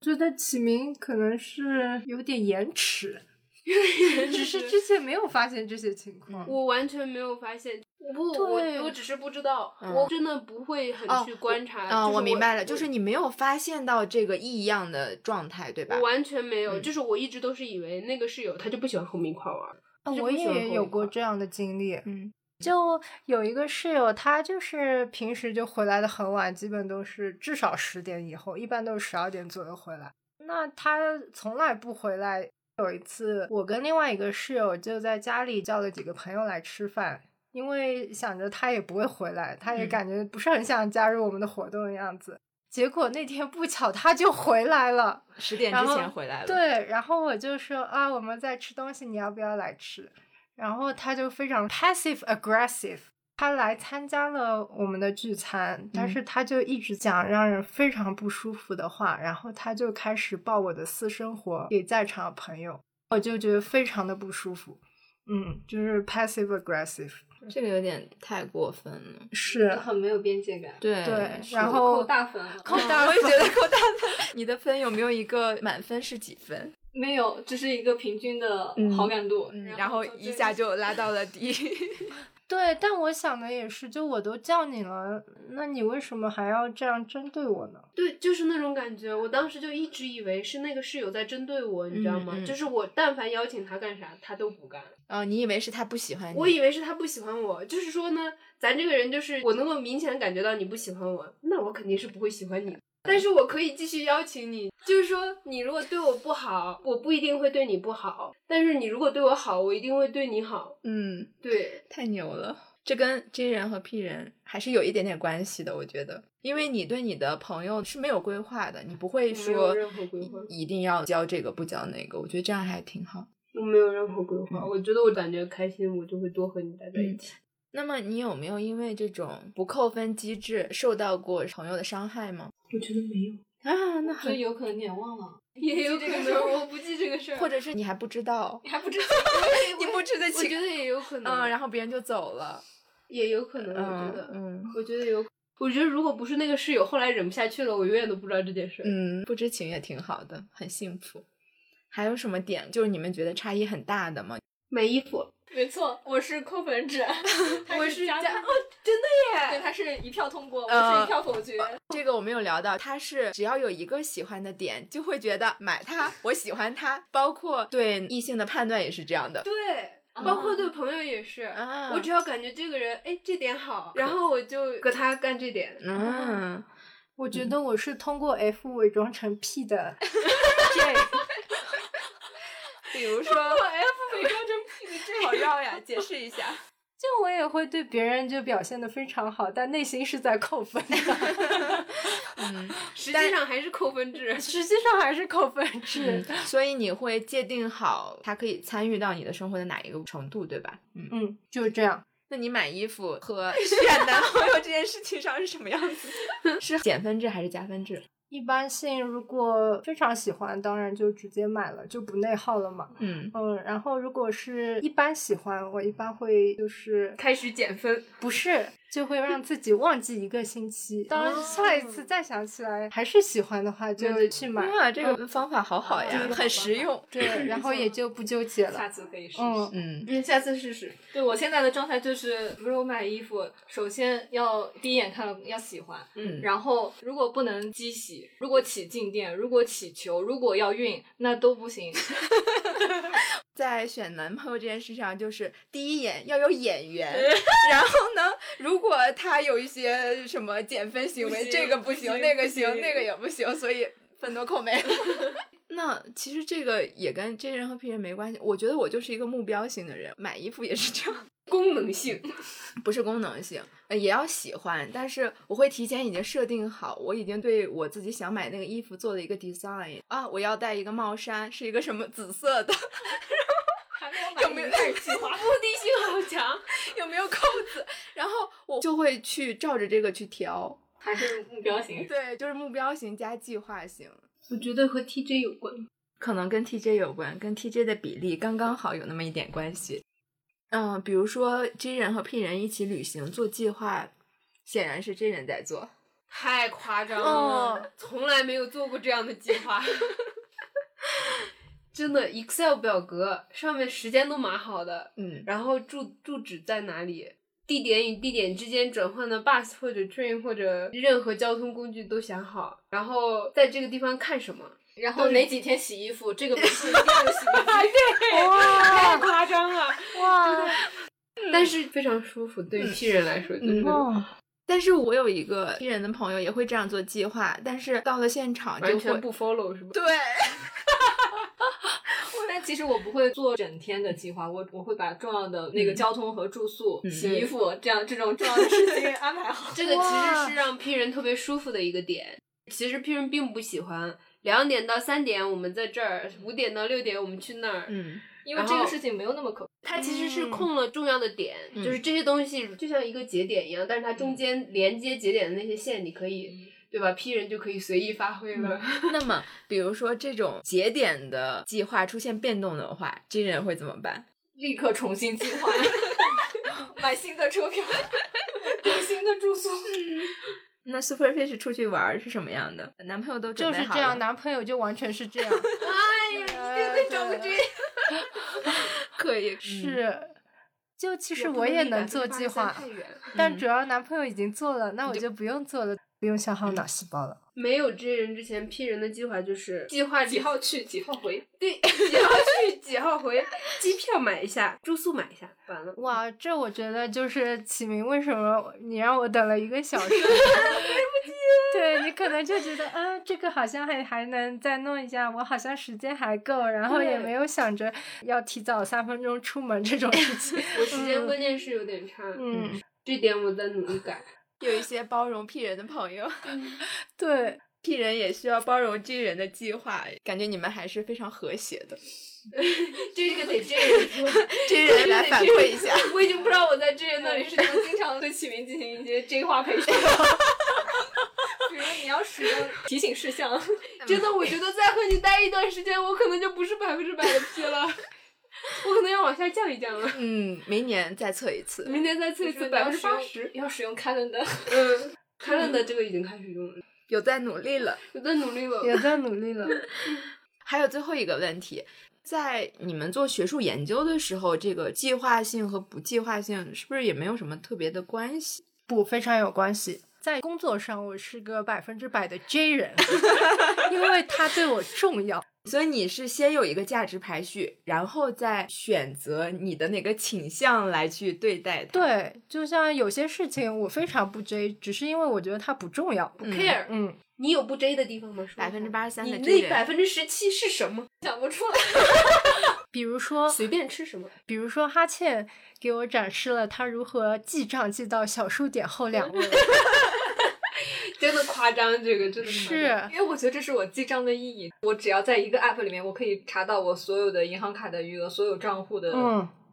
觉得起名可能是有点延迟，只是之前没有发现这些情况，我完全没有发现。我不，我我只是不知道，我真的不会很去观察。啊，我明白了，就是你没有发现到这个异样的状态，对吧？我完全没有，就是我一直都是以为那个室友他就不喜欢和我们一块玩。我也有过这样的经历，嗯，就有一个室友，他就是平时就回来的很晚，基本都是至少十点以后，一般都是十二点左右回来。那他从来不回来。有一次，我跟另外一个室友就在家里叫了几个朋友来吃饭，因为想着他也不会回来，他也感觉不是很想加入我们的活动的样子。结果那天不巧他就回来了，十点之前回来了。对，然后我就说啊，我们在吃东西，你要不要来吃？然后他就非常 passive aggressive，他来参加了我们的聚餐，但是他就一直讲让人非常不舒服的话，然后他就开始爆我的私生活给在场的朋友，我就觉得非常的不舒服。嗯，就是 passive aggressive，这个有点太过分了，是很没有边界感。对对，然后扣大分，扣大分，我也觉得 扣大分。你的分有没有一个满分是几分？没有，只是一个平均的好感度，然后一下就拉到了底。对，但我想的也是，就我都叫你了，那你为什么还要这样针对我呢？对，就是那种感觉。我当时就一直以为是那个室友在针对我，你知道吗？就是我但凡邀请他干啥，他都不干。哦，你以为是他不喜欢你？我以为是他不喜欢我。就是说呢，咱这个人就是我能够明显感觉到你不喜欢我，那我肯定是不会喜欢你。但是我可以继续邀请你，就是说，你如果对我不好，我不一定会对你不好；但是你如果对我好，我一定会对你好。嗯，对，太牛了。这跟 J 人和 P 人还是有一点点关系的，我觉得，因为你对你的朋友是没有规划的，你不会说一定要交这个不交那个。我觉得这样还挺好。我没有任何规划，我觉得我感觉开心，我就会多和你待在一起。那么你有没有因为这种不扣分机制受到过朋友的伤害吗？我觉得没有啊，那所以有可能你也忘了，也有可能我不记这个事儿，或者是你还不知道，你还不知道，你不知道，我觉得也有可能，嗯，然后别人就走了，也有可能，我觉得，嗯，我觉得有，我觉得如果不是那个室友后来忍不下去了，我永远都不知道这件事，嗯，不知情也挺好的，很幸福。还有什么点就是你们觉得差异很大的吗？没衣服。没错，我是扣分制，我是加哦，真的耶！对，他是一票通过，我是一票否决。这个我没有聊到，他是只要有一个喜欢的点，就会觉得买它，我喜欢它。包括对异性的判断也是这样的，对，包括对朋友也是。啊我只要感觉这个人，哎，这点好，然后我就和他干这点。嗯，我觉得我是通过 F 伪装成 P 的 J。比如说，F 伪装成这好绕呀，解释一下。就我也会对别人就表现的非常好，但内心是在扣分的。嗯，实际上还是扣分制，实际上还是扣分制。所以你会界定好他可以参与到你的生活的哪一个程度，对吧？嗯嗯，就是这样。那你买衣服和选男朋友这件事情上是什么样子？是减分制还是加分制？一般性，如果非常喜欢，当然就直接买了，就不内耗了嘛。嗯嗯，然后如果是一般喜欢，我一般会就是开始减分，不是。就会让自己忘记一个星期，当下一次再想起来还是喜欢的话，就去买。哇，这个方法好好呀，很实用。对，然后也就不纠结了。下次可以试试。嗯嗯，下次试试。对我现在的状态就是，比如我买衣服，首先要第一眼看要喜欢，嗯，然后如果不能机洗，如果起静电，如果起球，如果要熨，那都不行。在选男朋友这件事上，就是第一眼要有眼缘，然后呢，如果他有一些什么减分行为，这个不行，那个行，那个也不行，所以分都扣没了。那其实这个也跟真人和 P 人没关系，我觉得我就是一个目标型的人，买衣服也是这样，功能性 不是功能性，也要喜欢，但是我会提前已经设定好，我已经对我自己想买那个衣服做了一个 design 啊，我要戴一个帽衫，是一个什么紫色的。有没有计划？目的性好强，有没有扣子？然后我就会去照着这个去调，还是目标型？对，就是目标型加计划型。我觉得和 TJ 有关，可能跟 TJ 有关，跟 TJ 的比例刚刚好有那么一点关系。嗯，比如说 J 人和 P 人一起旅行做计划，显然是 J 人在做，太夸张了，从来没有做过这样的计划。真的，Excel 表格上面时间都码好的，嗯，然后住住址在哪里，地点与地点之间转换的 bus 或者 train 或者任何交通工具都想好，然后在这个地方看什么，然后哪几天洗衣服，这个不是一定要洗衣服，对，哇，太夸张了，哇，但是非常舒服，对于 P 人来说就是。但是我有一个 P 人的朋友也会这样做计划，但是到了现场完全不 follow 是吧？对。但其实我不会做整天的计划，我我会把重要的那个交通和住宿、洗衣服这样这种重要的事情 安排好。这个其实是让 P 人特别舒服的一个点。其实 P 人并不喜欢两点到三点我们在这儿，五点到六点我们去那儿。嗯。因为这个事情没有那么可，它其实是空了重要的点，就是这些东西就像一个节点一样，但是它中间连接节点的那些线，你可以对吧？P 人就可以随意发挥了。那么，比如说这种节点的计划出现变动的话，J 人会怎么办？立刻重新计划，买新的车票，订新的住宿。那 Superfish 出去玩是什么样的？男朋友都就是这样，男朋友就完全是这样。哎呀，一定得找个 J。可以是，就其实我也能做计划，但主要男朋友已经做了，那我就不用做了，不用消耗脑细胞了。没有 J 人之前，P 人的计划就是计划几号去，几号回。对，几号去，几号回，机票买一下，住宿买一下，完了。哇，这我觉得就是启明，为什么你让我等了一个小时？对你可能就觉得，啊，这个好像还还能再弄一下，我好像时间还够，然后也没有想着要提早三分钟出门这种事情。我时间观念是有点差，嗯，这点我在努力改。有一些包容 P 人的朋友，对 P 人也需要包容 J 人的计划，感觉你们还是非常和谐的。这个得 J 人说，J 人来反馈一下。我已经不知道我在 J 人那里是能经常对启明进行一些 J 话培训。比如你要使用提醒事项，真的，我觉得再和你待一段时间，我可能就不是百分之百的 P 了，我可能要往下降一降了。嗯，明年再测一次，明年再测一次，百分之八十要使用 Calendar。嗯，Calendar 这个已经开始用了，有在努力了，有在努力了，有在努力了。还有最后一个问题，在你们做学术研究的时候，这个计划性和不计划性是不是也没有什么特别的关系？不，非常有关系。在工作上，我是个百分之百的 J 人，因为他对我重要。所以你是先有一个价值排序，然后再选择你的哪个倾向来去对待它。对，就像有些事情我非常不追只是因为我觉得它不重要，不 care。嗯，你有不 J 的地方吗？百分之八十三的 J 那百分之十七是什么？想不出来。比如说随便吃什么，比如说哈欠给我展示了他如何记账记到小数点后两位。真的夸张，这个真的是，因为我觉得这是我记账的意义。我只要在一个 app 里面，我可以查到我所有的银行卡的余额，所有账户的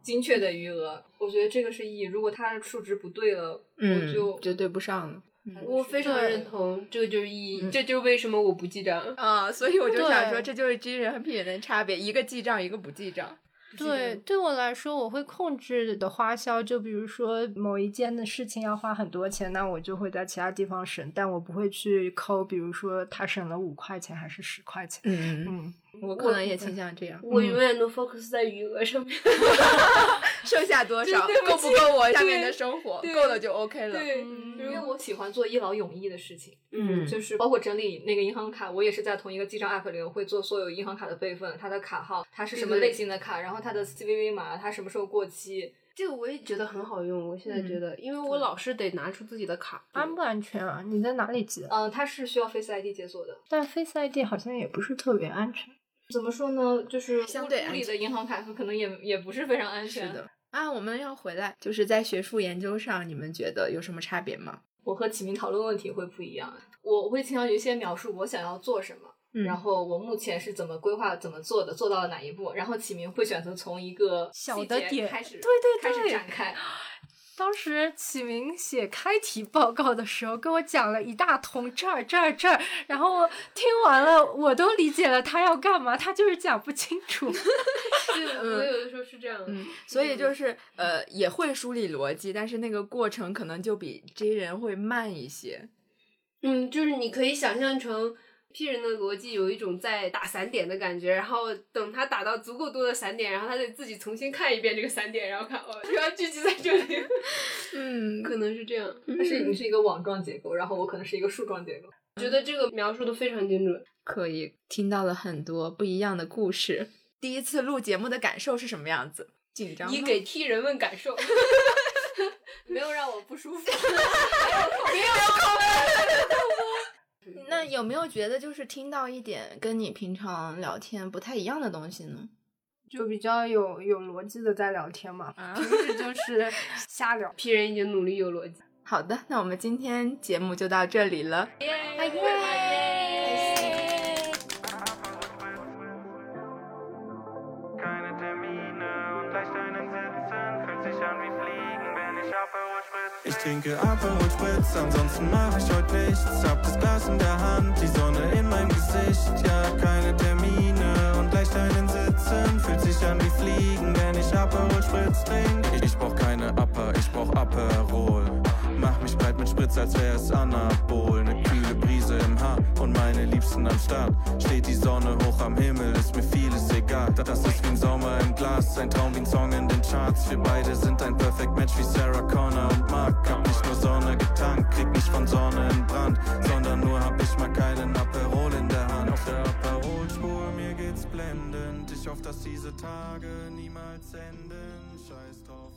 精确的余额。我觉得这个是意义。如果它的数值不对了，我就就对不上了。我非常认同，这个就是意义。这就是为什么我不记账啊！所以我就想说，这就是 J 人和 P 人的差别，一个记账，一个不记账。对，对我来说，我会控制的花销，就比如说某一件的事情要花很多钱，那我就会在其他地方省，但我不会去抠，比如说他省了五块钱还是十块钱。嗯嗯。我可能也倾向这样，我永远都 focus 在余额上面，剩下多少够不够我下面的生活，够了就 OK 了。对，因为我喜欢做一劳永逸的事情，嗯，就是包括整理那个银行卡，我也是在同一个记账 app 里会做所有银行卡的备份，它的卡号，它是什么类型的卡，然后它的 CVV 码，它什么时候过期，这个我也觉得很好用。我现在觉得，因为我老是得拿出自己的卡，安不安全啊？你在哪里记？嗯，它是需要 Face ID 解锁的，但 Face ID 好像也不是特别安全。怎么说呢？就是相对物理的银行卡可能也也不是非常安全的啊。我们要回来，就是在学术研究上，你们觉得有什么差别吗？我和启明讨论问题会不一样，我会倾向于先描述我想要做什么，然后我目前是怎么规划、怎么做的，做到了哪一步，然后启明会选择从一个小的点开始，对对对，开始展开。当时启明写开题报告的时候，跟我讲了一大通这儿这儿这儿，然后我听完了，我都理解了他要干嘛，他就是讲不清楚。是，我有的时候是这样。嗯，所以就是呃，也会梳理逻辑，但是那个过程可能就比 J 人会慢一些。嗯，就是你可以想象成。P 人的逻辑有一种在打散点的感觉，然后等他打到足够多的散点，然后他得自己重新看一遍这个散点，然后看哦，原来聚集在这里。嗯，可能是这样。它是你是一个网状结构，然后我可能是一个树状结构。我觉得这个描述的非常精准，可以听到了很多不一样的故事。第一次录节目的感受是什么样子？紧张，你给替人问感受，没有让我不舒服，没有扣分。那有没有觉得就是听到一点跟你平常聊天不太一样的东西呢？就比较有有逻辑的在聊天嘛，平时就 是瞎聊。P 人已经努力有逻辑。好的，那我们今天节目就到这里了。Ich trinke Aperol Spritz, ansonsten mach ich heute nichts. Hab das Glas in der Hand, die Sonne in meinem Gesicht. Ja, keine Termine und leicht einen Sitzen. Fühlt sich an wie Fliegen, wenn ich Aperol Spritz trink. Ich brauch keine Upper, ich brauch Aperol. Mach mich breit mit Spritz, als wär es Anabol. Ne kühle Brise im Haar und meine Liebsten am Start. Steht die Sonne hoch am Himmel, ist mir vieles egal. Das ist wie ein Sommer im Glas, ein Traum wie ein Song in den Charts. Wir beide sind ein Perfect Match wie Sarah Connor und Mark. Hab nicht nur Sonne getankt, krieg nicht von Sonne in Brand, sondern nur hab ich mal keinen Aperol in der Hand. Auf der Aperol-Spur, mir geht's blendend. Ich hoffe, dass diese Tage niemals enden. Scheiß drauf,